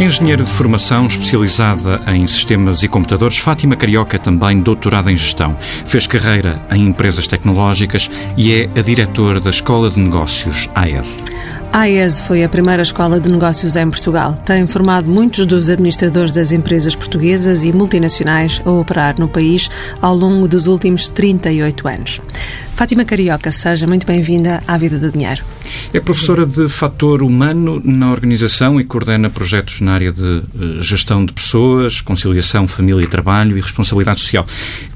Engenheira de formação especializada em sistemas e computadores, Fátima Carioca também doutorada em gestão. Fez carreira em empresas tecnológicas e é a diretora da Escola de Negócios AES. A AES foi a primeira escola de negócios em Portugal. Tem formado muitos dos administradores das empresas portuguesas e multinacionais a operar no país ao longo dos últimos 38 anos. Fátima Carioca, seja muito bem-vinda à Vida do Dinheiro. É professora de fator humano na organização e coordena projetos na área de eh, gestão de pessoas, conciliação, família e trabalho e responsabilidade social.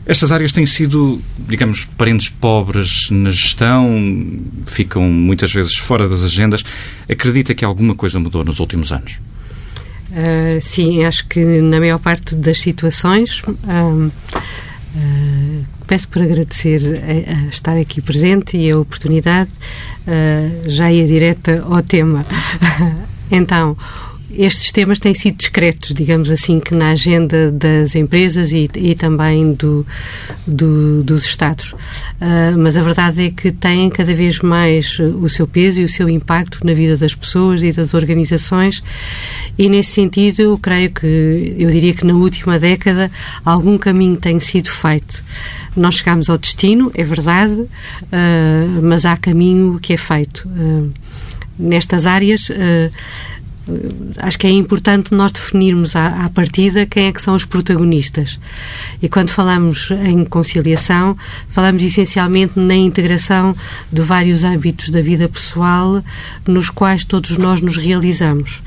Estas áreas têm sido, digamos, parentes pobres na gestão, ficam muitas vezes fora das agendas. Acredita que alguma coisa mudou nos últimos anos? Uh, sim, acho que na maior parte das situações. Uh, peço por agradecer a, a, estar aqui presente e a oportunidade. Uh, já ia direta ao tema. então, estes temas têm sido discretos, digamos assim, que na agenda das empresas e, e também do, do, dos Estados. Uh, mas a verdade é que têm cada vez mais o seu peso e o seu impacto na vida das pessoas e das organizações, e nesse sentido, eu creio que, eu diria que na última década, algum caminho tem sido feito. Nós chegamos ao destino, é verdade, uh, mas há caminho que é feito. Uh, nestas áreas, acho que é importante nós definirmos à, à, partida quem é que são os protagonistas. E quando falamos em conciliação, falamos essencialmente na integração de vários âmbitos da vida pessoal nos quais todos nós nos realizamos.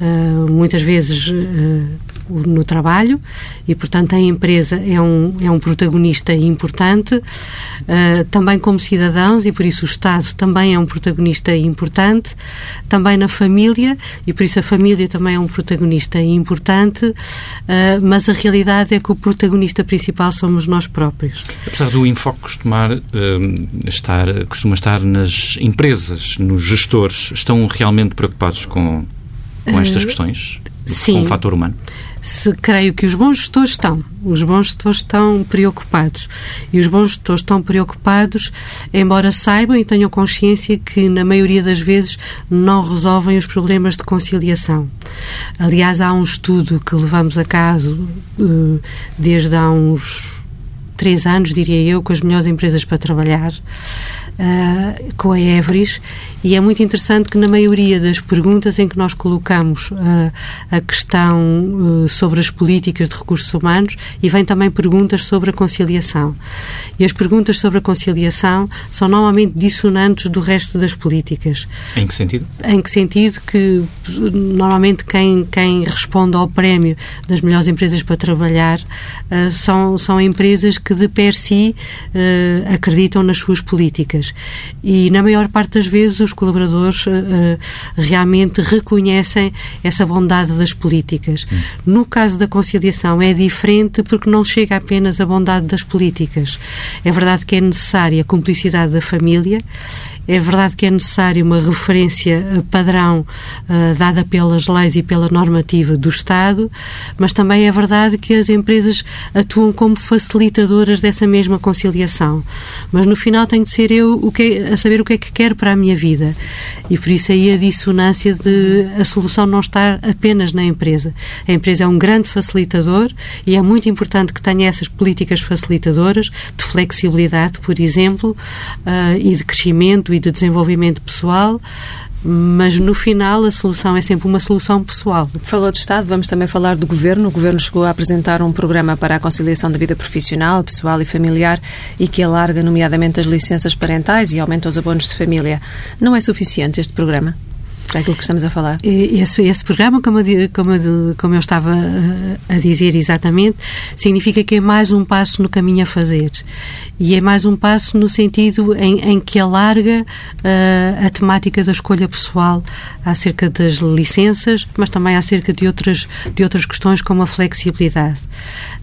Uh, muitas vezes uh, no trabalho e, portanto, a empresa é um, é um protagonista importante, uh, também como cidadãos e, por isso, o Estado também é um protagonista importante, também na família e, por isso, a família também é um protagonista importante, uh, mas a realidade é que o protagonista principal somos nós próprios. Apesar do enfoque costumar, uh, estar, costuma estar nas empresas, nos gestores, estão realmente preocupados com, com estas questões? Sim. Com o fator humano? Se creio que os bons gestores estão. Os bons gestores estão preocupados. E os bons gestores estão preocupados, embora saibam e tenham consciência que, na maioria das vezes, não resolvem os problemas de conciliação. Aliás, há um estudo que levamos a caso eh, desde há uns três anos, diria eu, com as melhores empresas para trabalhar uh, com a Everis e é muito interessante que na maioria das perguntas em que nós colocamos uh, a questão uh, sobre as políticas de recursos humanos e vem também perguntas sobre a conciliação. E as perguntas sobre a conciliação são normalmente dissonantes do resto das políticas. Em que sentido? Em que sentido que normalmente quem, quem responde ao prémio das melhores empresas para trabalhar uh, são, são empresas que de per si acreditam nas suas políticas. E, na maior parte das vezes, os colaboradores uh, realmente reconhecem essa bondade das políticas. Hum. No caso da conciliação, é diferente porque não chega apenas a bondade das políticas. É verdade que é necessária a cumplicidade da família, é verdade que é necessária uma referência eh, padrão uh, dada pelas leis e pela normativa do Estado, mas também é verdade que as empresas atuam como facilitadoras dessa mesma conciliação. Mas no final tenho de ser eu o que, a saber o que é que quero para a minha vida. E por isso aí a dissonância de a solução não estar apenas na empresa. A empresa é um grande facilitador e é muito importante que tenha essas políticas facilitadoras de flexibilidade, por exemplo, uh, e de crescimento e de desenvolvimento pessoal, mas no final a solução é sempre uma solução pessoal. Falou de Estado, vamos também falar do Governo. O Governo chegou a apresentar um programa para a conciliação da vida profissional, pessoal e familiar e que alarga, nomeadamente, as licenças parentais e aumenta os abonos de família. Não é suficiente este programa? É aquilo que estamos a falar. Esse, esse programa, como eu, como, eu, como eu estava a, a dizer exatamente, significa que é mais um passo no caminho a fazer. E é mais um passo no sentido em, em que alarga uh, a temática da escolha pessoal acerca das licenças, mas também acerca de outras, de outras questões como a flexibilidade.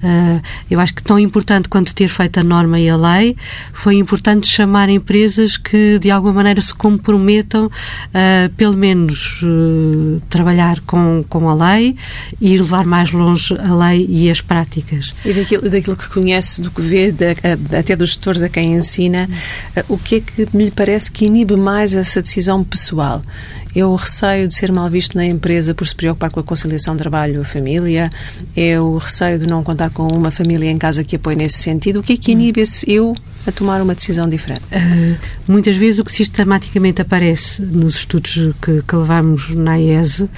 Uh, eu acho que tão importante quanto ter feito a norma e a lei, foi importante chamar empresas que de alguma maneira se comprometam, uh, pelo menos trabalhar com, com a lei e levar mais longe a lei e as práticas. E daquilo, daquilo que conhece, do que vê, da, até do dos gestores a quem ensina, eh, o que é que me parece que inibe mais essa decisão pessoal? É o receio de ser mal visto na empresa por se preocupar com a conciliação trabalho-família? É o receio de não contar com uma família em casa que apoie nesse sentido? O que é que inibe esse eu a tomar uma decisão diferente? Uh, muitas vezes o que sistematicamente aparece nos estudos que, que levamos na IES uh,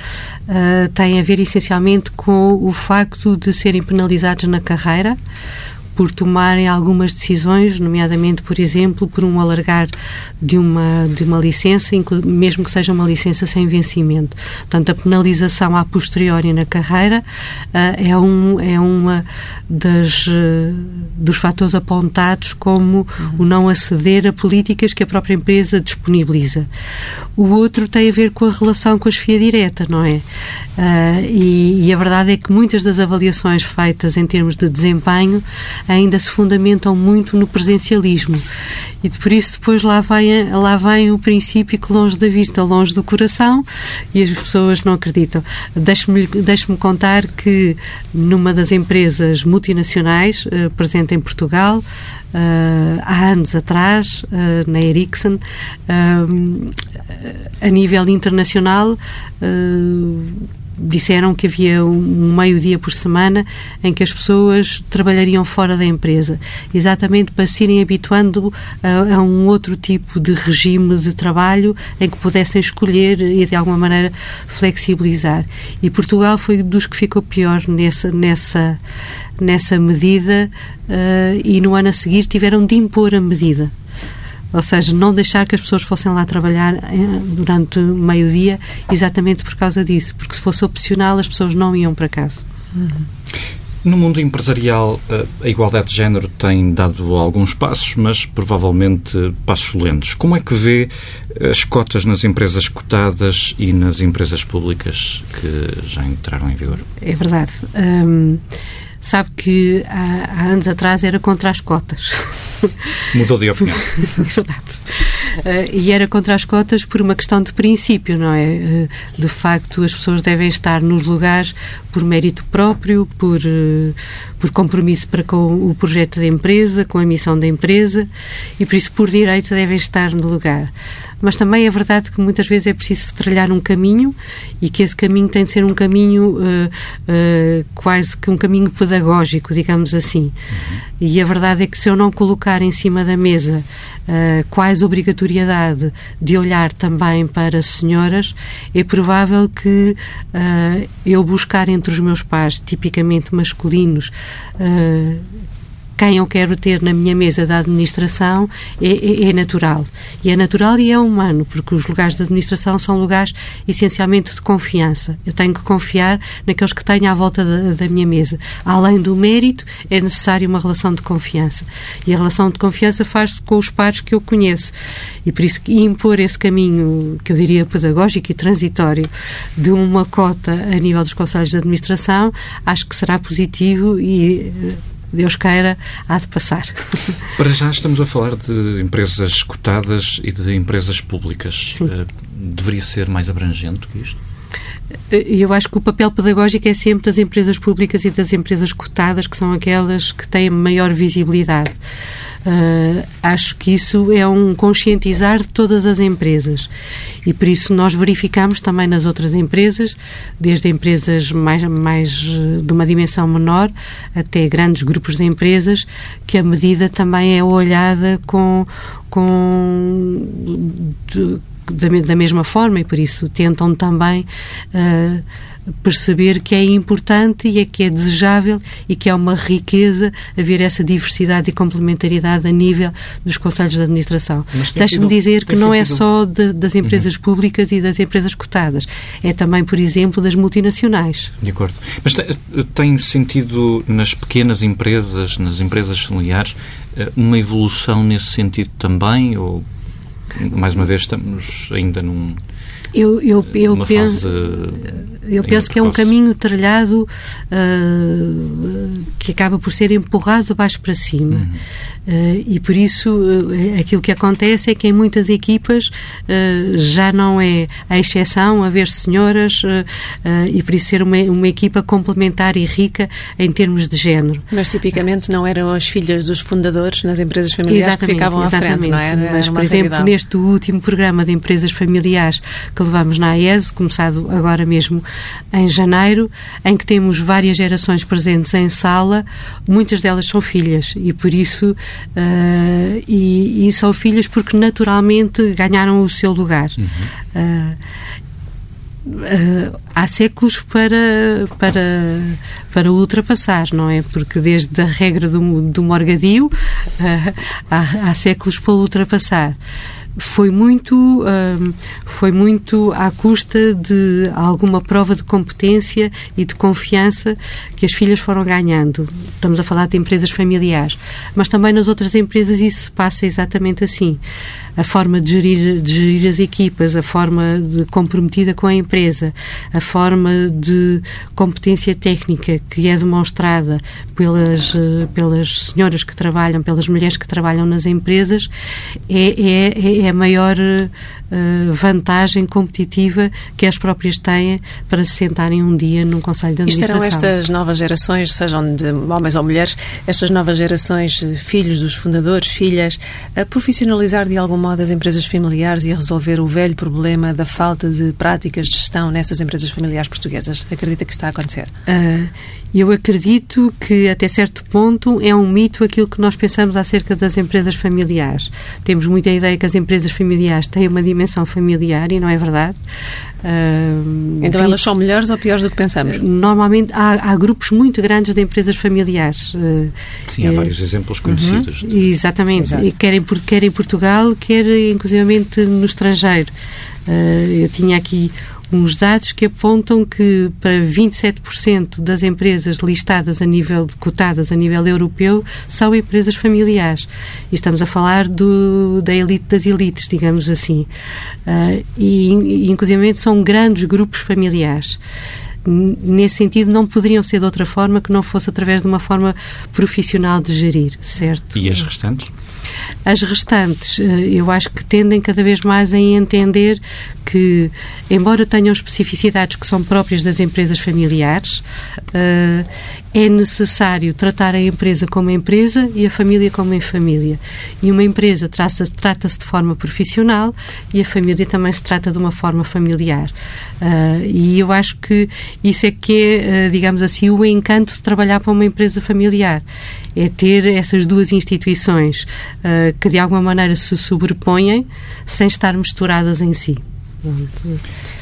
tem a ver essencialmente com o facto de serem penalizados na carreira por tomarem algumas decisões, nomeadamente, por exemplo, por um alargar de uma, de uma licença, mesmo que seja uma licença sem vencimento. Portanto, a penalização a posteriori na carreira uh, é, um, é uma das, uh, dos fatores apontados como o não aceder a políticas que a própria empresa disponibiliza. O outro tem a ver com a relação com a chefia direta, não é? Uh, e, e a verdade é que muitas das avaliações feitas em termos de desempenho ainda se fundamentam muito no presencialismo. E por isso depois lá vem, lá vem o princípio que longe da vista, longe do coração, e as pessoas não acreditam. Deixe-me deixe contar que numa das empresas multinacionais uh, presente em Portugal, Uh, há anos atrás, uh, na Ericsson, uh, a nível internacional, disseram que havia um meio-dia por semana em que as pessoas trabalhariam fora da empresa, exatamente para se irem habituando a, a, um outro tipo de regime de trabalho em que pudessem escolher e de alguma maneira flexibilizar. E Portugal foi dos que ficou pior nessa nessa nessa medida uh, e no ano a seguir tiveram de impor a medida. Ou seja, não deixar que as pessoas fossem lá trabalhar eh, durante meio-dia exatamente por causa disso, porque se fosse opcional as pessoas não iam para casa. Uhum. No mundo empresarial, eh, a igualdade de género tem dado alguns passos, mas provavelmente passos lentos. Como é que vê as cotas nas empresas cotadas e nas empresas públicas que já entraram em vigor? É verdade. Hum, sabe que há, há anos atrás era contra as cotas. Mudou de opinião. Verdade. Uh, e era contra as cotas por uma questão de princípio, não é? Uh, de facto, as pessoas devem estar nos lugares por mérito próprio, por, uh, por compromisso para com o projeto da empresa, com a missão da empresa, e por isso, por direito, devem estar no lugar mas também é verdade que muitas vezes é preciso trilhar um caminho e que esse caminho tem de ser um caminho uh, uh, quase que um caminho pedagógico, digamos assim. Uhum. E a verdade é que se eu não colocar em cima da mesa uh, quase obrigatoriedade de olhar também para senhoras, é provável que eu buscar entre os meus pais, tipicamente masculinos, quem eu quero ter na minha mesa da administração é, é, é, natural. E é natural e é humano, porque os lugares de administração são lugares essencialmente de confiança. Eu tenho que confiar naqueles que tenho à volta da, da minha mesa. Além do mérito, é necessário uma relação de confiança. E a relação de confiança faz-se com os pares que eu conheço. E por isso, impor esse caminho, que eu diria pedagógico e transitório, de uma cota a nível dos conselhos de administração, acho que será positivo e Deus queira, há de passar. Para já estamos a falar de empresas cotadas e de empresas públicas. Sim. Eh, deveria ser mais abrangente que isto? Eh, eu acho que o papel pedagógico é sempre das empresas públicas e das empresas cotadas, que são aquelas que têm maior visibilidade. Uh, acho que isso é um conscientizar de todas as empresas. E por isso nós verificamos também nas outras empresas, desde empresas mais, mais de uma dimensão menor até grandes grupos de empresas, que a medida também é olhada com, com da, da, mesma forma e por isso tentam também uh, perceber que é importante e é que é desejável e que é uma riqueza haver essa diversidade e complementariedade a nível dos conselhos de administração. Deixe-me dizer que não é só de, das uhum. empresas uhum. públicas e das empresas cotadas, é também, por exemplo, das multinacionais. De acordo. Mas tem sentido nas pequenas empresas, nas empresas familiares, eh, uma evolução nesse sentido também? Ou, mais uma vez, estamos ainda num eu, eu, eu penso, eu penso que é um caminho trilhado uh, que acaba por ser empurrado de baixo para cima. Uhum. Uh, e por isso uh, aquilo que acontece é que em muitas equipas já não é a exceção haver senhoras e por isso ser uma, uma equipa complementar e rica em termos de género. Mas tipicamente não eram as filhas dos fundadores nas empresas familiares exatamente, que ficavam à frente, não era? Mas, por exemplo, realidade. neste último programa de empresas familiares que levamos na AES, começado agora mesmo em janeiro, em que temos várias gerações presentes em sala, muitas delas são filhas e por isso uh, e, e, são filhas porque naturalmente ganharam o seu lugar. Uhum. Uh, Uh, há séculos para, para, para ultrapassar, não é? Porque desde a regra do, do morgadio uh, há, há, séculos para ultrapassar foi muito, foi muito à custa de alguma prova de competência e de confiança que as filhas foram ganhando. Estamos a falar de empresas familiares, mas também nas outras empresas isso passa exatamente assim a forma de gerir, de gerir as equipas, a forma de comprometida com a empresa, a forma de competência técnica que é demonstrada pelas, eh, pelas senhoras que trabalham, pelas mulheres que trabalham nas empresas, é, é, é a maior uh, vantagem competitiva que as próprias têm para se sentarem um dia num Conselho de Administração. E estarão estas novas gerações, sejam de homens ou mulheres, estas novas gerações, filhos dos fundadores, filhas, a profissionalizar de algum modo as empresas familiares e a resolver o velho problema da falta de práticas de gestão nessas empresas familiares portuguesas? Acredita que está a acontecer? Uh, eu acredito que, até certo ponto, é um mito aquilo que nós pensamos acerca das empresas familiares. Temos muita ideia que as empresas familiares têm uma dimensão familiar e não é verdade. Uh, então elas são melhores ou piores do que pensamos? Normalmente há, há grupos muito grandes de empresas familiares. Uh, Sim, há vários exemplos conhecidos. Uh Exatamente, Exato. quer, em, quer em Portugal, quer inclusivamente no estrangeiro. Uh, eu tinha aqui uns dados que apontam que para 27% das empresas listadas a nível, cotadas a nível europeu, são empresas familiares. E estamos a falar do, da elite das elites, digamos assim. Uh, e, inclusive, são grandes grupos familiares nesse sentido, não poderiam ser de outra forma que não fosse através de uma forma profissional de gerir, certo? E as restantes? As restantes, eh, eu acho que tendem cada vez mais a entender que, embora tenham especificidades que são próprias das empresas familiares, eh, é necessário tratar a empresa como empresa e a família como família. E uma empresa trata-se de forma profissional e a família também se trata de uma forma familiar. Uh, e eu acho que isso é que é, digamos assim, o encanto de trabalhar para uma empresa familiar. É ter essas duas instituições uh, que de alguma maneira se sobrepõem sem estar misturadas em si.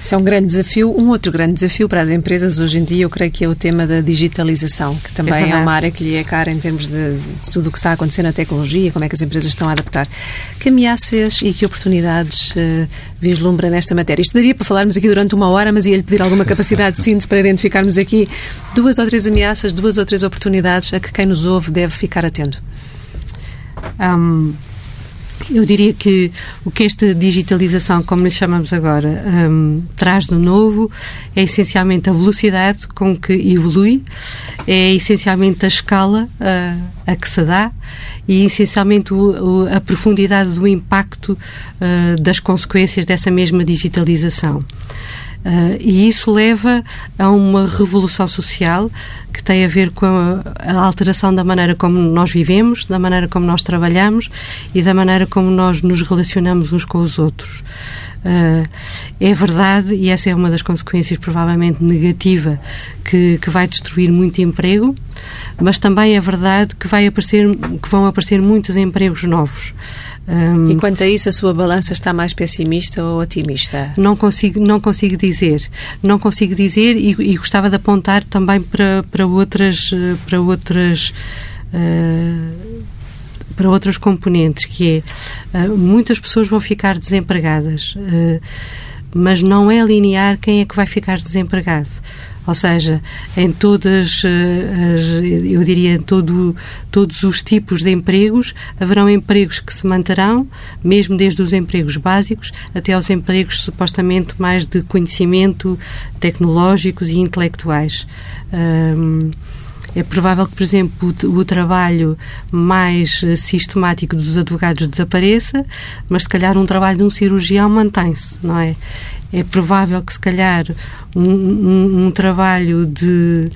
Isso é um grande desafio. Um outro grande desafio para as empresas hoje em dia, eu creio que é o tema da digitalização, que também é, é uma área que lhe é cara em termos de, de, tudo o que está acontecendo na tecnologia, como é que as empresas estão a adaptar. Que ameaças e que oportunidades uh, vislumbra nesta matéria? Isto daria para falarmos aqui durante uma hora, mas ia-lhe pedir alguma capacidade de síntese para identificarmos aqui duas ou três ameaças, duas ou três oportunidades a que quem nos ouve deve ficar atento. Um, eu diria que o que esta digitalização, como lhe chamamos agora, um, traz de novo é essencialmente a velocidade com que evolui, é essencialmente a escala uh, a que se dá e essencialmente o, o, a profundidade do impacto uh, das consequências dessa mesma digitalização. Uh, e isso leva a uma revolução social que tem a ver com a, a, alteração da maneira como nós vivemos, da maneira como nós trabalhamos e da maneira como nós nos relacionamos uns com os outros. Uh, é verdade, e essa é uma das consequências provavelmente negativa, que, que vai destruir muito emprego, mas também é verdade que, vai aparecer, que vão aparecer muitos empregos novos. Um, e quanto a isso, a sua balança está mais pessimista ou otimista? Não consigo, não consigo dizer. Não consigo dizer e, e gostava de apontar também para, para outras. Para outras uh, para outras componentes, que é uh, muitas pessoas vão ficar desempregadas, uh, mas não é linear quem é que vai ficar desempregado. Ou seja, em todas, eh, eu diria, em todo, todos os tipos de empregos, haverão empregos que se manterão, mesmo desde os empregos básicos até aos empregos supostamente mais de conhecimento tecnológicos e intelectuais. É provável que, por exemplo, o, o, trabalho mais sistemático dos advogados desapareça, mas se calhar um trabalho de um cirurgião mantém-se, não é? É provável que, se calhar, um, um, trabalho de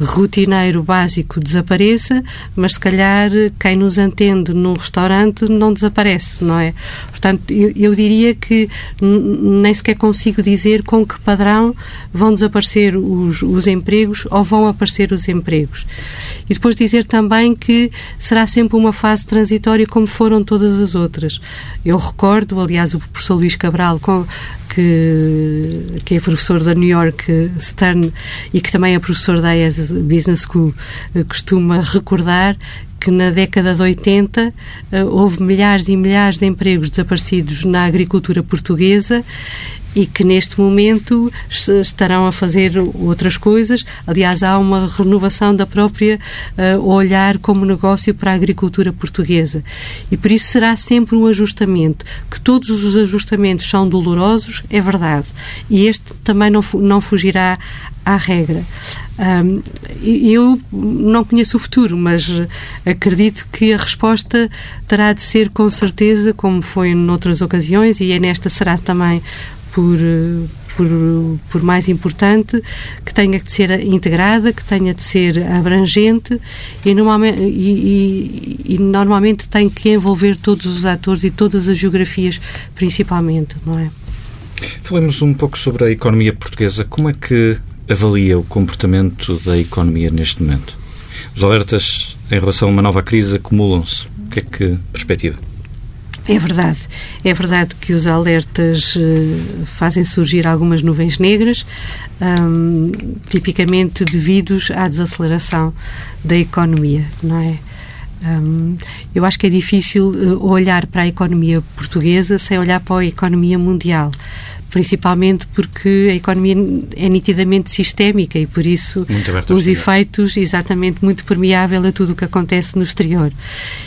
rotineiro básico desapareça, mas se calhar quem nos atende num restaurante não desaparece, não é? Portanto, eu, eu diria que nem sequer consigo dizer com que padrão vão desaparecer os, os empregos ou vão aparecer os empregos. E depois dizer também que será sempre uma fase transitória como foram todas as outras. Eu recordo, aliás, o professor Luís Cabral, com, que, que é professor da New York York Stern e que também é professor da IES Business School, eh, costuma recordar que na década de 80 eh, houve milhares e milhares de empregos desaparecidos na agricultura portuguesa e que neste momento estarão a fazer outras coisas. Aliás, há uma renovação da própria uh, olhar como negócio para a agricultura portuguesa. E por isso será sempre um ajustamento. Que todos os ajustamentos são dolorosos, é verdade. E este também não, não fugirá à regra. Um, eu não conheço o futuro, mas acredito que a resposta terá de ser com certeza, como foi noutras ocasiões, e é nesta será também por, por, por, mais importante, que tenha de ser integrada, que tenha de ser abrangente e normalmente, e, e, e normalmente tem que envolver todos os atores e todas as geografias, principalmente, não é? Falemos um pouco sobre a economia portuguesa. Como é que avalia o comportamento da economia neste momento? Os alertas em relação a uma nova crise acumulam-se. O que é que perspectiva? É verdade. É verdade que os alertas uh, fazem surgir algumas nuvens negras, um, tipicamente devidos à desaceleração da economia, não é? Um, eu acho que é difícil uh, olhar para a economia portuguesa sem olhar para a economia mundial principalmente porque a economia é nitidamente sistémica e por isso os efeitos exatamente muito permeável a tudo o que acontece no exterior.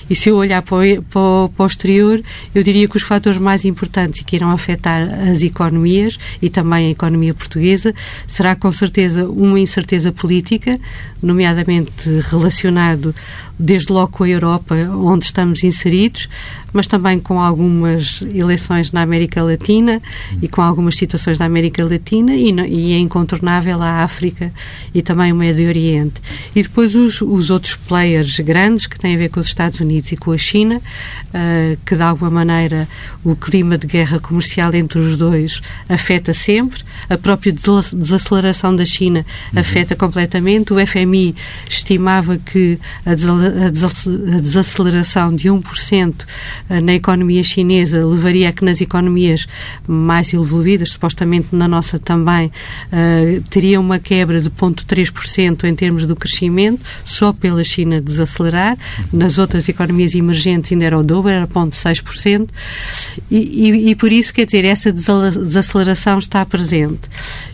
E se eu olhar para o, para, o exterior, eu diria que os fatores mais importantes que irão afetar as economias e também a economia portuguesa será com certeza uma incerteza política, nomeadamente relacionado desde logo com a Europa, onde estamos inseridos, mas também com algumas eleições na América Latina e com algumas situações da América Latina e, e é incontornável a África e também o Médio Oriente. E depois os, os outros players grandes que têm a ver com os Estados Unidos e com a China, uh, que de alguma maneira o clima de guerra comercial entre os dois afeta sempre, a própria desaceleração da China uhum. afeta completamente. O FMI estimava que a desaceleração de 1% eh, na economia chinesa levaria a que nas economias mais evoluídas, supostamente na nossa também, uh, teria uma quebra de 0,3% em termos do crescimento, só pela China desacelerar. Nas outras economias emergentes ainda era o dobro, era 0,6%. E, e, e por isso, quer dizer, essa desaceleração está presente.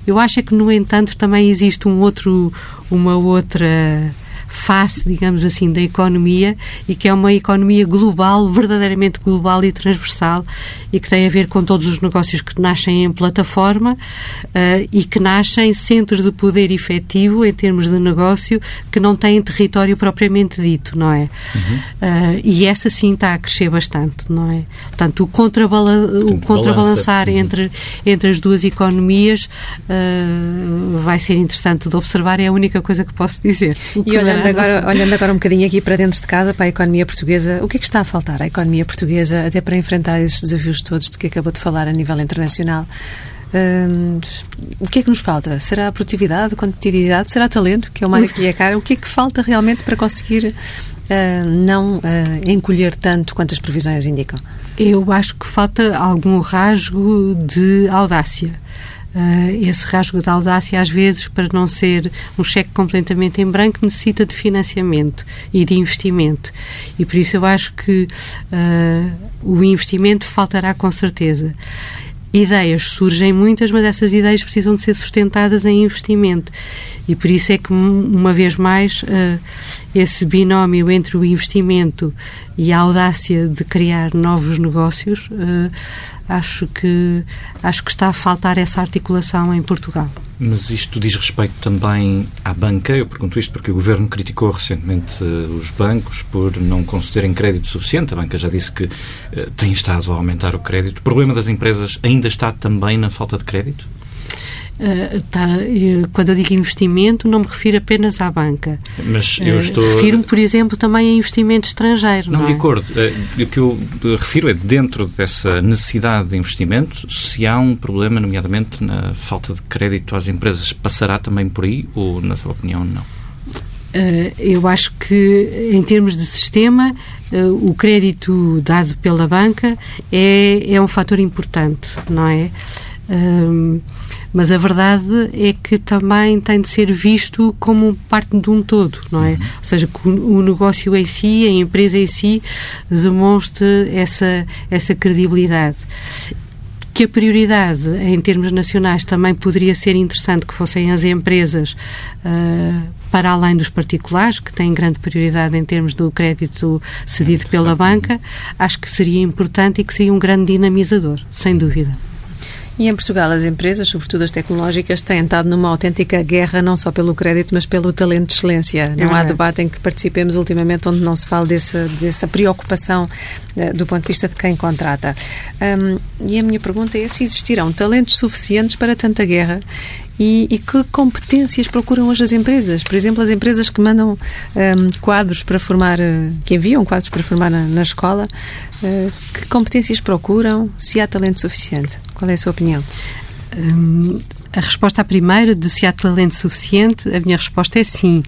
Eu acho é que, no entanto, também existe um outro, uma outra face, digamos assim, da economia e que é uma economia global, verdadeiramente global e transversal e que tem a ver com todos os negócios que nascem em plataforma uh, e que nascem centros de poder efetivo em termos de negócio que não têm território propriamente dito, não é? Uhum. Uh, e essa sim está a crescer bastante, não é? Portanto, o, contrabala o contrabalançar uhum. entre, entre as duas economias uh, vai ser interessante de observar, é a única coisa que posso dizer. E olhando olhando agora, olhando agora um bocadinho aqui para dentro de casa, para a economia portuguesa, o que é que está a faltar à economia portuguesa, até para enfrentar esses desafios todos de que acabou de falar a nível internacional? Hum, o que é que nos falta? Será produtividade, competitividade? Será talento, que é uma área que é cara? O que é que falta realmente para conseguir uh, não uh, encolher tanto quanto as previsões indicam? Eu acho que falta algum rasgo de audácia. Uh, esse rasgo de audácia, às vezes, para não ser um cheque completamente em branco, necessita de financiamento e de investimento. E por isso eu acho que uh, o investimento faltará com certeza ideias surgem muitas, mas essas ideias precisam de ser sustentadas em investimento. E por isso é que, uma vez mais, uh, esse binómio entre o investimento e a audácia de criar novos negócios, uh, acho que acho que está a faltar essa articulação em Portugal. Mas isto diz respeito também à banca. Eu pergunto isto porque o governo criticou recentemente uh, os bancos por não concederem crédito suficiente. A banca já disse que uh, tem estado a aumentar o crédito. O problema das empresas ainda está também na falta de crédito? Uh, tá, eu, quando eu digo investimento, não me refiro apenas à banca. Mas eu estou. Uh, Refiro-me, por exemplo, também a investimento estrangeiro. Não, não é? de acordo. Uh, o que eu refiro é dentro dessa necessidade de investimento, se há um problema, nomeadamente na falta de crédito às empresas, passará também por aí ou, na sua opinião, não? eu acho que, em termos de sistema, o crédito dado pela banca é, é um fator importante, não é? Mas a verdade é que também tem de ser visto como parte de um todo, não é? Ou seja, que o negócio em si, a empresa em si, demonstre essa, essa credibilidade que a prioridade em termos nacionais também poderia ser interessante que fossem as empresas uh, para além dos particulares, que têm grande prioridade em termos do crédito cedido pela banca, acho que seria importante e que seria um grande dinamizador, sem dúvida. E em Portugal, as empresas, sobretudo as tecnológicas, têm estado numa autêntica guerra, não só pelo crédito, mas pelo talento de excelência. Não é há debate em que participemos ultimamente onde não se fala desse, dessa preocupação uh, do ponto de vista de quem contrata. Um, e a minha pergunta é se existirão talentos suficientes para tanta guerra e, e, que competências procuram hoje as empresas? Por exemplo, as empresas que mandam um, quadros para formar, eh, que enviam quadros para formar na, na escola, uh, que competências procuram? Se há talento suficiente? Qual é a sua opinião? Hum, a resposta à primeira, de se há talento suficiente, a minha resposta é sim,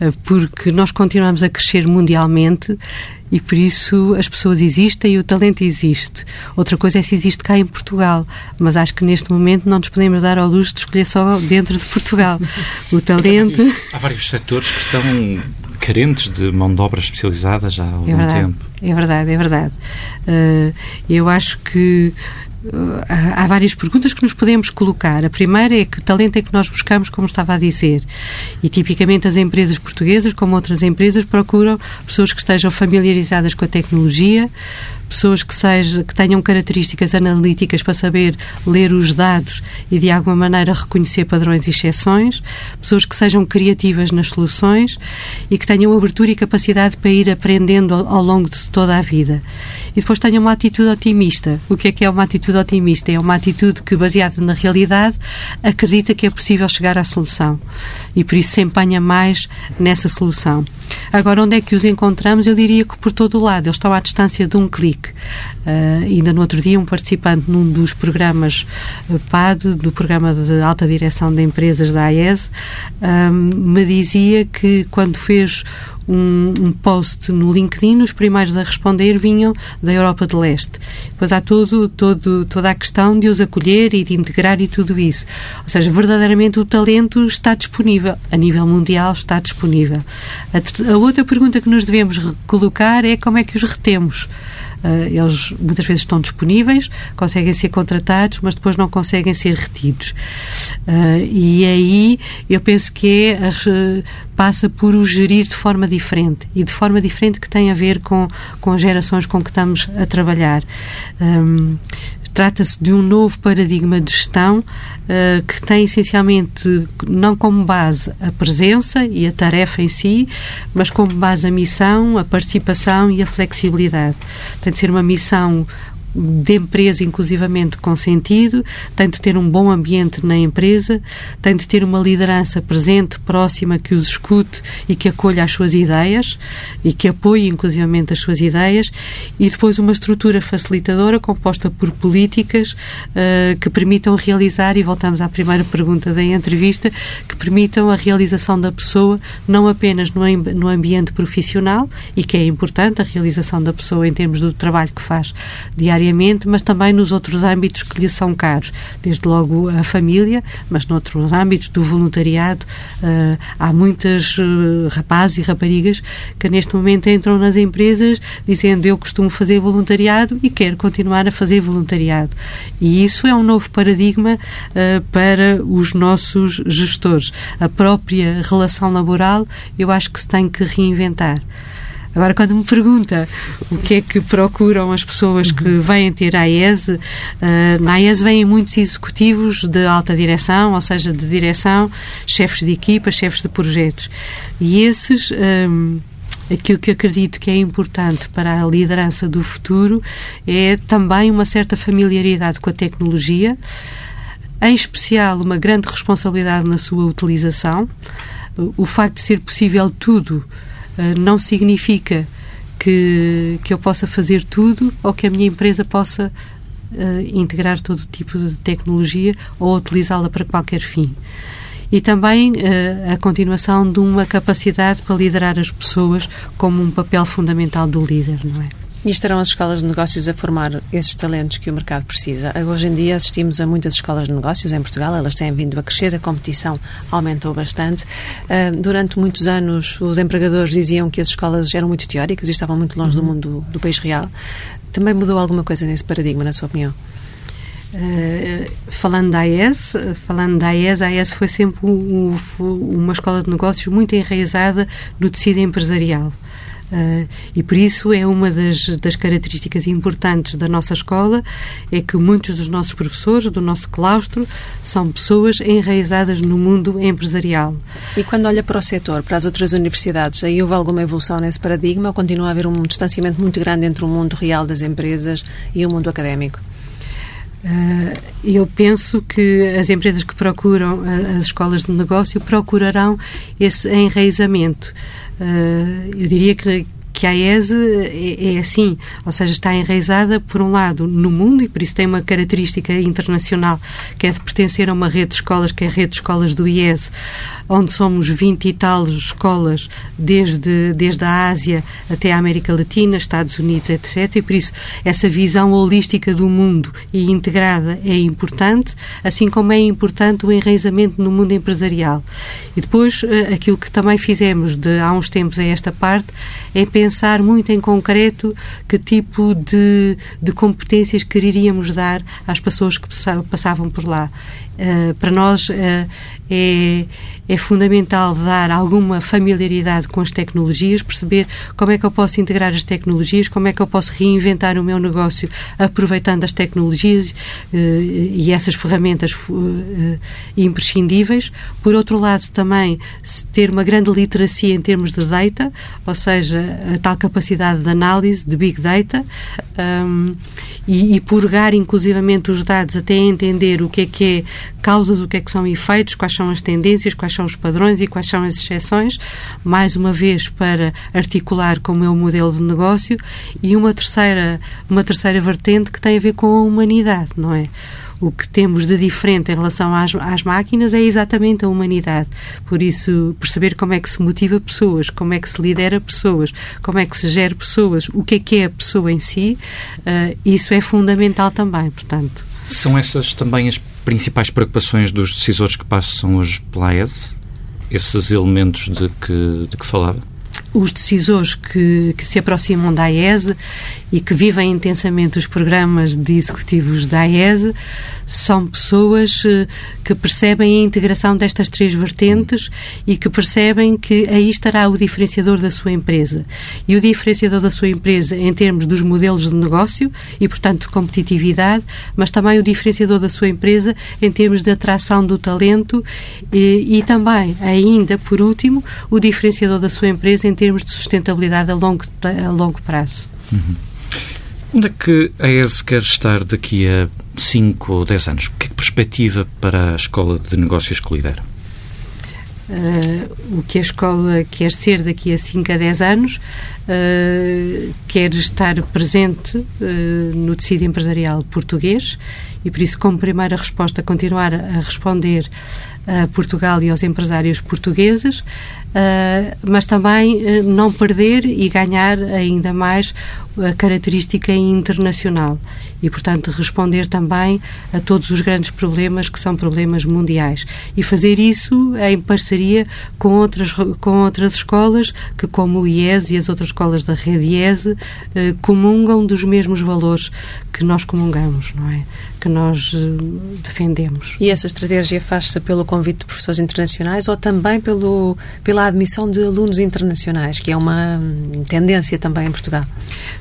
eh, porque nós continuamos a crescer mundialmente e por isso as pessoas existem e o talento existe. Outra coisa é se existe cá em Portugal, mas acho que neste momento não nos podemos dar ao luxo de escolher só dentro de Portugal. O talento. Há vários setores que estão carentes de mão de obra especializada já há algum é verdade, tempo. É verdade, é verdade. Uh, eu acho que há várias perguntas que nos podemos colocar. A primeira é que talento é que nós buscamos, como estava a dizer. E tipicamente as empresas portuguesas, como outras empresas, procuram pessoas que estejam familiarizadas com a tecnologia, pessoas que, seja, que tenham características analíticas para saber ler os dados e de alguma maneira reconhecer padrões e exceções, pessoas que sejam criativas nas soluções e que tenham abertura e capacidade para ir aprendendo ao, ao longo de toda a vida. E depois tenham uma atitude otimista. O que é que é uma atitude otimista? É uma atitude que, baseada na realidade, acredita que é possível chegar à solução e por isso se empenha mais nessa solução. Agora, onde é que os encontramos? Eu diria que por todo o lado. Eles estão à distância de um clique. Uh, ainda no outro dia, um participante num dos programas uh, PAD, do Programa de Alta Direção de Empresas da AES, um, me dizia que quando fez um, um, post no LinkedIn, os primeiros a responder vinham da Europa de Leste. Depois há todo, todo, toda a questão de os acolher e de integrar e tudo isso. Ou seja, verdadeiramente o talento está disponível, a nível mundial está disponível. A, a outra pergunta que nos devemos colocar é como é que os retemos. Uh, eles muitas vezes estão disponíveis, conseguem ser contratados, mas depois não conseguem ser retidos. Uh, e aí eu penso que é, passa por o gerir de forma diferente e de forma diferente que tem a ver com, com as gerações com que estamos a trabalhar. Um, Trata-se de um novo paradigma de gestão uh, que tem essencialmente não como base a presença e a tarefa em si, mas como base a missão, a participação e a flexibilidade. Tem de ser uma missão de empresa, inclusivamente, com sentido, tem de ter um bom ambiente na empresa, tem de ter uma liderança presente, próxima, que os escute e que acolha as suas ideias e que apoie, inclusivamente, as suas ideias, e depois uma estrutura facilitadora composta por políticas uh, que permitam realizar, e voltamos à primeira pergunta da entrevista, que permitam a realização da pessoa não apenas no, no ambiente profissional, e que é importante a realização da pessoa em termos do trabalho que faz diariamente, mas também nos outros âmbitos que lhe são caros, desde logo a família, mas noutros âmbitos do voluntariado. Uh, há muitas uh, rapazes e raparigas que neste momento entram nas empresas dizendo eu costumo fazer voluntariado e quero continuar a fazer voluntariado. E isso é um novo paradigma uh, para os nossos gestores. A própria relação laboral eu acho que se tem que reinventar. Agora, quando me pergunta o que é que procuram as pessoas que uhum. vêm ter a IES, uh, na IES vêm muitos executivos de alta direção, ou seja, de direção, chefes de equipa, chefes de projetos. E esses. Um, aquilo que acredito que é importante para a liderança do futuro é também uma certa familiaridade com a tecnologia, em especial uma grande responsabilidade na sua utilização. O facto de ser possível tudo não significa que, que eu possa fazer tudo ou que a minha empresa possa uh, integrar todo tipo de tecnologia ou utilizá-la para qualquer fim. E também uh, a continuação de uma capacidade para liderar as pessoas como um papel fundamental do líder, não é? E estarão as escolas de negócios a formar esses talentos que o mercado precisa? Hoje em dia assistimos a muitas escolas de negócios em Portugal, elas têm vindo a crescer, a competição aumentou bastante. Uh, durante muitos anos, os empregadores diziam que as escolas eram muito teóricas e estavam muito longe uhum. do mundo do país real. Também mudou alguma coisa nesse paradigma, na sua opinião? Uh, falando da AES, falando da AES, a AES foi sempre um, um, uma escola de negócios muito enraizada no tecido empresarial. Uh, e por isso é uma das, das características importantes da nossa escola é que muitos dos nossos professores, do nosso claustro, são pessoas enraizadas no mundo empresarial. E quando olha para o setor, para as outras universidades, aí houve alguma evolução nesse paradigma ou continua a haver um distanciamento muito grande entre o mundo real das empresas e o mundo académico? Uh, eu penso que as empresas que procuram as escolas de negócio procurarão esse enraizamento. Uh, eu diria que, que a ESE é, é, assim, ou seja, está enraizada, por um lado, no mundo e por isso tem uma característica internacional, que é de pertencer a uma rede de escolas, que é a rede de escolas do IES, onde somos 20 e tal escolas, desde, desde a Ásia até a América Latina, Estados Unidos, etc. E por isso essa visão holística do mundo e integrada é importante, assim como é importante o enraizamento no mundo empresarial. E depois, eh, aquilo que também fizemos de há uns tempos a esta parte é pensar muito em concreto que tipo de, de competências quereríamos dar às pessoas que passavam por lá. Uh, para nós uh, é, é fundamental dar alguma familiaridade com as tecnologias, perceber como é que eu posso integrar as tecnologias, como é que eu posso reinventar o meu negócio aproveitando as tecnologias uh, e essas ferramentas imprescindíveis. Por outro lado, também ter uma grande literacia em termos de data, ou seja, a tal capacidade de análise de big data um, e, e purgar inclusivamente os dados até entender o que é que é causas, o que é que são efeitos, quais são as tendências, quais são os padrões e quais são as exceções, mais uma vez para articular com o meu modelo de negócio e uma terceira, uma terceira vertente que tem a ver com a humanidade, não é? o que temos de diferente em relação às, às, máquinas é exatamente a humanidade. Por isso, perceber como é que se motiva pessoas, como é que se lidera pessoas, como é que se gera pessoas, o que é que é a pessoa em si, uh, isso é fundamental também, portanto. São essas também as principais preocupações dos decisores que passam hoje pela ES? Esses elementos de que, de que falava? Os decisores que, que, se aproximam da AES e que vivem intensamente os programas de executivos da AES são pessoas eh, que percebem a integração destas três vertentes e que percebem que aí estará o diferenciador da sua empresa. E o diferenciador da sua empresa em termos dos modelos de negócio e, portanto, de competitividade, mas também o diferenciador da sua empresa em termos de atração do talento e, e também, ainda por último, o diferenciador da sua empresa em termos de sustentabilidade a longo, a longo prazo. Uhum. Onde é que a ESE quer estar daqui a 5 ou 10 anos? Que perspectiva para a Escola de Negócios que lidera? Uh, o que a escola quer ser daqui a 5 a 10 anos, uh, quer estar presente uh, no tecido empresarial português e, por isso, como primeira resposta, continuar a responder a Portugal e aos empresários portugueses, mas também não perder e ganhar ainda mais a característica internacional e, portanto, responder também a todos os grandes problemas que são problemas mundiais. E fazer isso em parceria com outras, com outras escolas que, como o IES e as outras escolas da rede IES, eh, comungam dos mesmos valores que nós comungamos, não é? Que nós eh, defendemos. E essa estratégia faz-se pelo convite de professores internacionais ou também pelo, pela admissão de alunos internacionais, que é uma hum, tendência também em Portugal?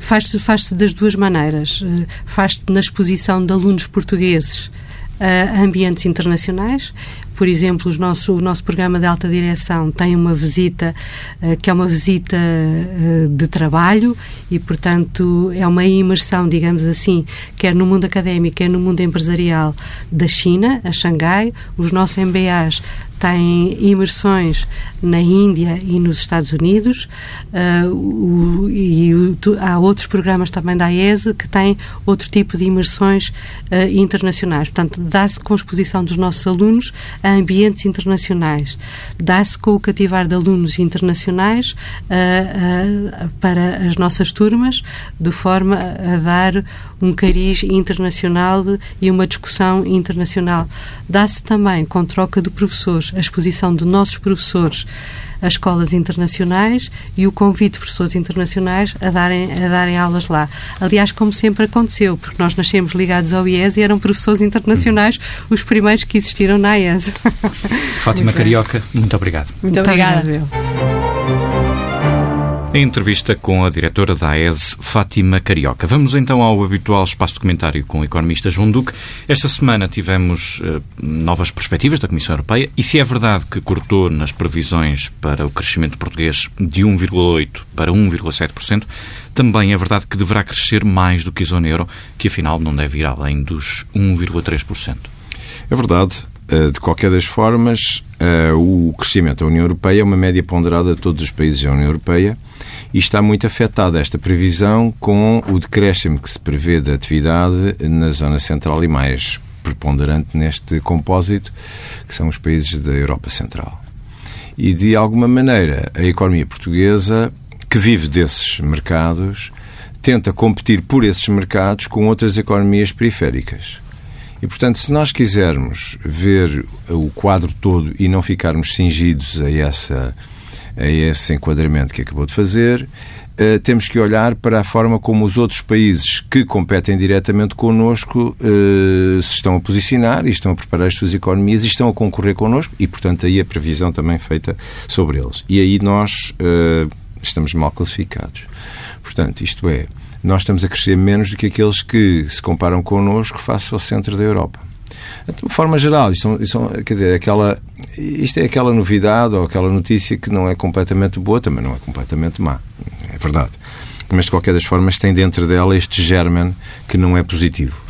Faz-se faz das duas maneiras. Eh, faz-se na exposição de alunos portugueses a ambientes internacionais. Por exemplo, os nosso, o nosso programa de alta direção tem uma visita uh, que é uma visita uh, de trabalho e, portanto, é uma imersão, digamos assim, quer no mundo académico, quer no mundo empresarial da China, a Xangai. Os nossos MBAs têm imersões na Índia e nos Estados Unidos uh, o, e o, há outros programas também da AES que têm outro tipo de imersões uh, internacionais. Portanto, dá-se com exposição dos nossos alunos a ambientes internacionais, dá-se com o cativar de alunos internacionais uh, para as nossas turmas, de forma a dar um cariz internacional e uma discussão internacional. Dá-se também com troca de professores, a exposição de nossos professores a escolas internacionais e o convite de professores internacionais a darem, a darem aulas lá. Aliás, como sempre aconteceu, porque nós nascemos ligados ao IES e eram professores internacionais os primeiros que existiram na IES. Fátima Carioca, muito obrigado. Muito, muito obrigada. obrigada. Em entrevista com a diretora da AES, Fátima Carioca. Vamos então ao habitual espaço de comentário com o economista João Duque. Esta semana tivemos uh, novas perspectivas da Comissão Europeia e se é verdade que cortou nas previsões para o crescimento português de 1,8% para 1,7%, também é verdade que deverá crescer mais do que a zona euro, que afinal não deve ir além dos 1,3%. É verdade. Eh, de qualquer das formas, eh, o crescimento da União Europeia é uma média ponderada de todos os países da União Europeia e está muito afetada esta previsão com o decréscimo que se prevê da atividade na zona central e mais preponderante neste compósito, que são os países da Europa Central. E, de alguma maneira, a economia portuguesa, que vive desses mercados, tenta competir por esses mercados com outras economias periféricas. E, portanto, se nós quisermos ver o quadro todo e não ficarmos cingidos a, essa, a esse enquadramento que acabou de fazer, Uh, temos que olhar para a forma como os outros países que competem diretamente connosco uh, se estão a posicionar e estão a preparar as suas economias e estão a concorrer connosco e, portanto, aí a previsão também feita sobre eles. E aí nós uh, estamos mal classificados. Portanto, isto é, nós estamos a crescer menos do que aqueles que se comparam connosco face ao centro da Europa. De uma forma geral, isto, isto, quer dizer, aquela, isto é aquela novidade ou aquela notícia que não é completamente boa, também não é completamente má. É verdade. Mas, de qualquer das formas, tem dentro dela este germen que não é positivo.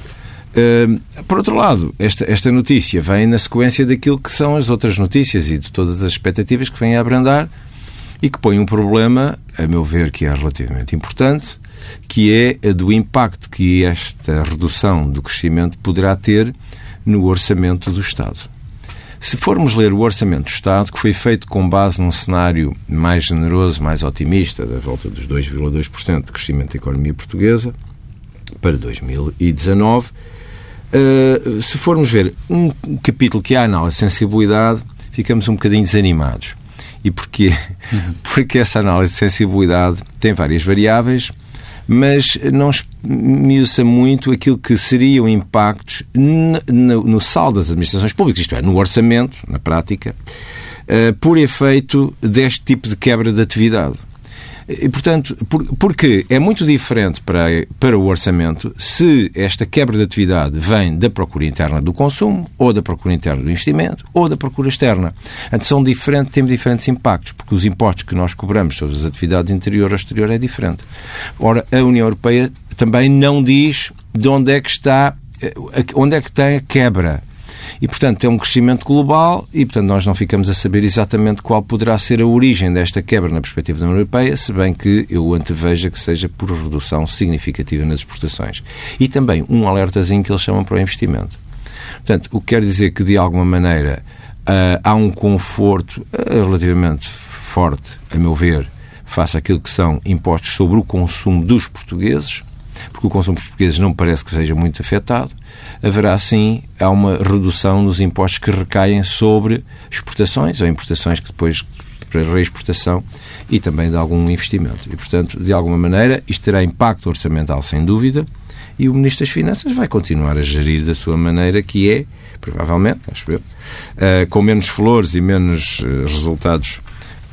Uh, por outro lado, esta, esta notícia vem na sequência daquilo que são as outras notícias e de todas as expectativas que vêm a abrandar e que põe um problema, a meu ver, que é relativamente importante, que é a do impacto que esta redução do crescimento poderá ter no orçamento do Estado. Se formos ler o orçamento do Estado, que foi feito com base num cenário mais generoso, mais otimista, da volta dos 2,2% de crescimento da economia portuguesa para 2019, eh, se formos ver um capítulo que há análise de sensibilidade, ficamos um bocadinho desanimados. E porquê? Uhum. Porque essa análise de sensibilidade tem várias variáveis, mas não esmiuça muito aquilo que seriam impactos no, no saldo das administrações públicas, isto é, no orçamento, na prática, uh, por efeito deste tipo de quebra de atividade. E, portanto, por, porque é muito diferente para, para o orçamento se esta quebra de atividade vem da procura interna do consumo, ou da procura interna do investimento, ou da procura externa. Então, são diferentes, temos diferentes impactos, porque os impostos que nós cobramos sobre as atividades interior ou exterior é diferente. Ora, a União Europeia também não diz de onde é que está, eh, onde é que tem a quebra e, portanto, é um crescimento global e, portanto, nós não ficamos a saber exatamente qual poderá ser a origem desta quebra na perspectiva da União Europeia, se bem que eu anteveja que seja por redução significativa nas exportações. E também um alertazinho que eles chamam para o investimento. Portanto, o que quer dizer que, de alguma maneira, uh, há um conforto uh, relativamente forte, a meu ver, face àquilo que são impostos sobre o consumo dos portugueses, porque o consumo dos portugueses não parece que seja muito afetado, haverá sim há uma redução nos impostos que recaem sobre exportações ou importações que depois para reexportação e também de algum investimento. E, portanto, de alguma maneira, isto terá impacto orçamental, sem dúvida, e o Ministro das Finanças vai continuar a gerir da sua maneira, que é, provavelmente, acho eu, uh, com menos flores e menos uh, resultados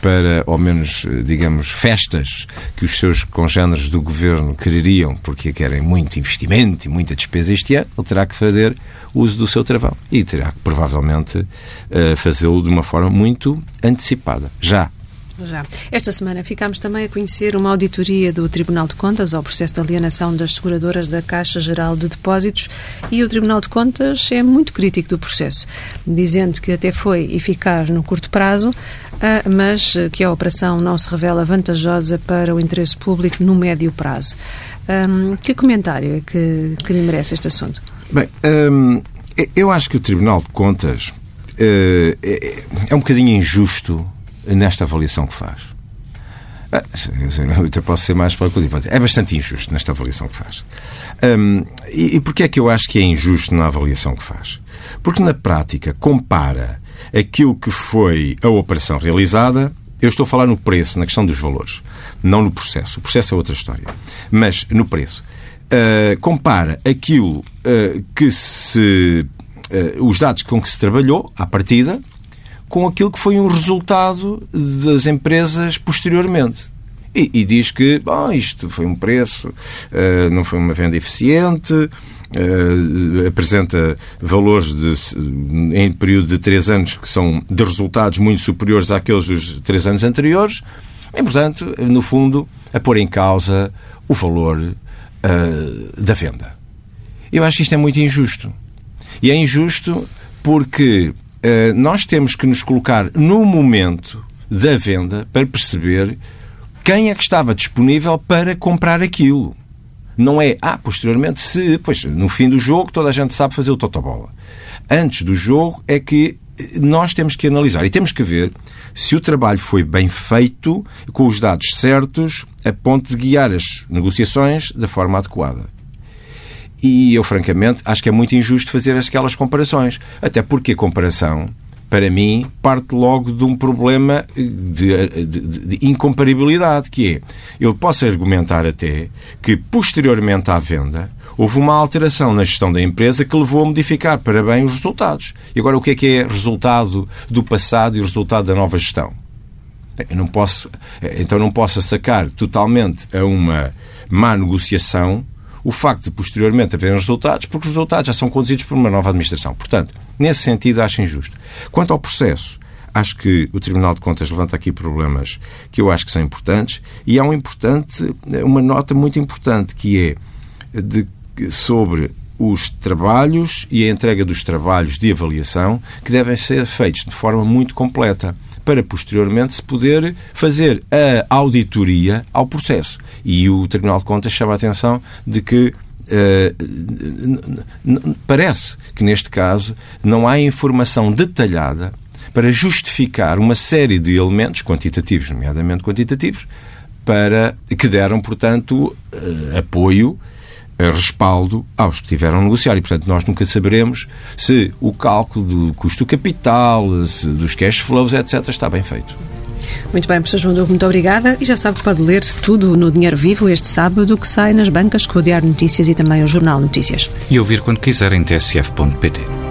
para, ao menos, digamos, festas que os seus congêneres do governo quereriam, porque querem muito investimento e muita despesa este ano, ele terá que fazer uso do seu travão e terá que, provavelmente, eh, fazê-lo de uma forma muito antecipada. Já. Já. Esta semana ficámos também a conhecer uma auditoria do Tribunal de Contas ao processo de alienação das seguradoras da Caixa Geral de Depósitos e o Tribunal de Contas é muito crítico do processo, dizendo que até foi eficaz no curto prazo, mas que a operação não se revela vantajosa para o interesse público no médio prazo. que comentário é que, que lhe merece este assunto? Bem, eu acho que o Tribunal de Contas eh, é, é um bocadinho injusto nesta avaliação que faz. Ah, eu até posso ser mais para É bastante injusto nesta avaliação que faz. Um, e, e porquê é que eu acho que é injusto na avaliação que faz? Porque na prática compara aquilo que foi a operação realizada. Eu estou a falar no preço, na questão dos valores, não no processo. O processo é outra história. Mas no preço. Uh, compara aquilo uh, que se. Uh, os dados com que se trabalhou à partida com aquilo que foi um resultado das empresas posteriormente. E, e diz que bom, isto foi um preço, uh, não foi uma venda eficiente, uh, apresenta valores de, em período de três anos que são de resultados muito superiores àqueles dos três anos anteriores. E, portanto, no fundo, a pôr em causa o valor uh, da venda. Eu acho que isto é muito injusto. E é injusto porque eh, nós temos que nos colocar no momento da venda para perceber quem é que estava disponível para comprar aquilo. Não é, ah, posteriormente, se, pois, no fim do jogo toda a gente sabe fazer o totobola. Antes do jogo é que nós temos que analisar e temos que ver se o trabalho foi bem feito, com os dados certos, a ponto de guiar as negociações da forma adequada. E eu, francamente, acho que é muito injusto fazer aquelas comparações. Até porque a comparação, para mim, parte logo de um problema de, de, de, incomparabilidade, que é, eu posso argumentar até que, posteriormente à venda, houve uma alteração na gestão da empresa que levou a modificar para bem os resultados. E agora, o que é que é resultado do passado e resultado da nova gestão? Eu não posso, então não posso sacar totalmente a uma má negociação o facto de posteriormente haverem resultados, porque os resultados já são conduzidos por uma nova administração. Portanto, nesse sentido, acho injusto. Quanto ao processo, acho que o Tribunal de Contas levanta aqui problemas que eu acho que são importantes e há um importante, uma nota muito importante que é de, sobre os trabalhos e a entrega dos trabalhos de avaliação que devem ser feitos de forma muito completa para posteriormente se poder fazer a auditoria ao processo. E o Tribunal de Contas chama a atenção de que Uh, parece que neste caso não há informação detalhada para justificar uma série de elementos quantitativos, nomeadamente quantitativos, para que deram, portanto, uh, apoio respaldo aos que tiveram a negociar. E, portanto, nós nunca saberemos se o cálculo do custo capital, dos cash flows, etc., está bem feito. Muito bem, professor João Duque, muito obrigada. E já sabe que pode ler tudo no Dinheiro Vivo este sábado, que sai nas bancas com o Diário Notícias e também o Jornal Notícias. E ouvir quando quiser em tsf.pt.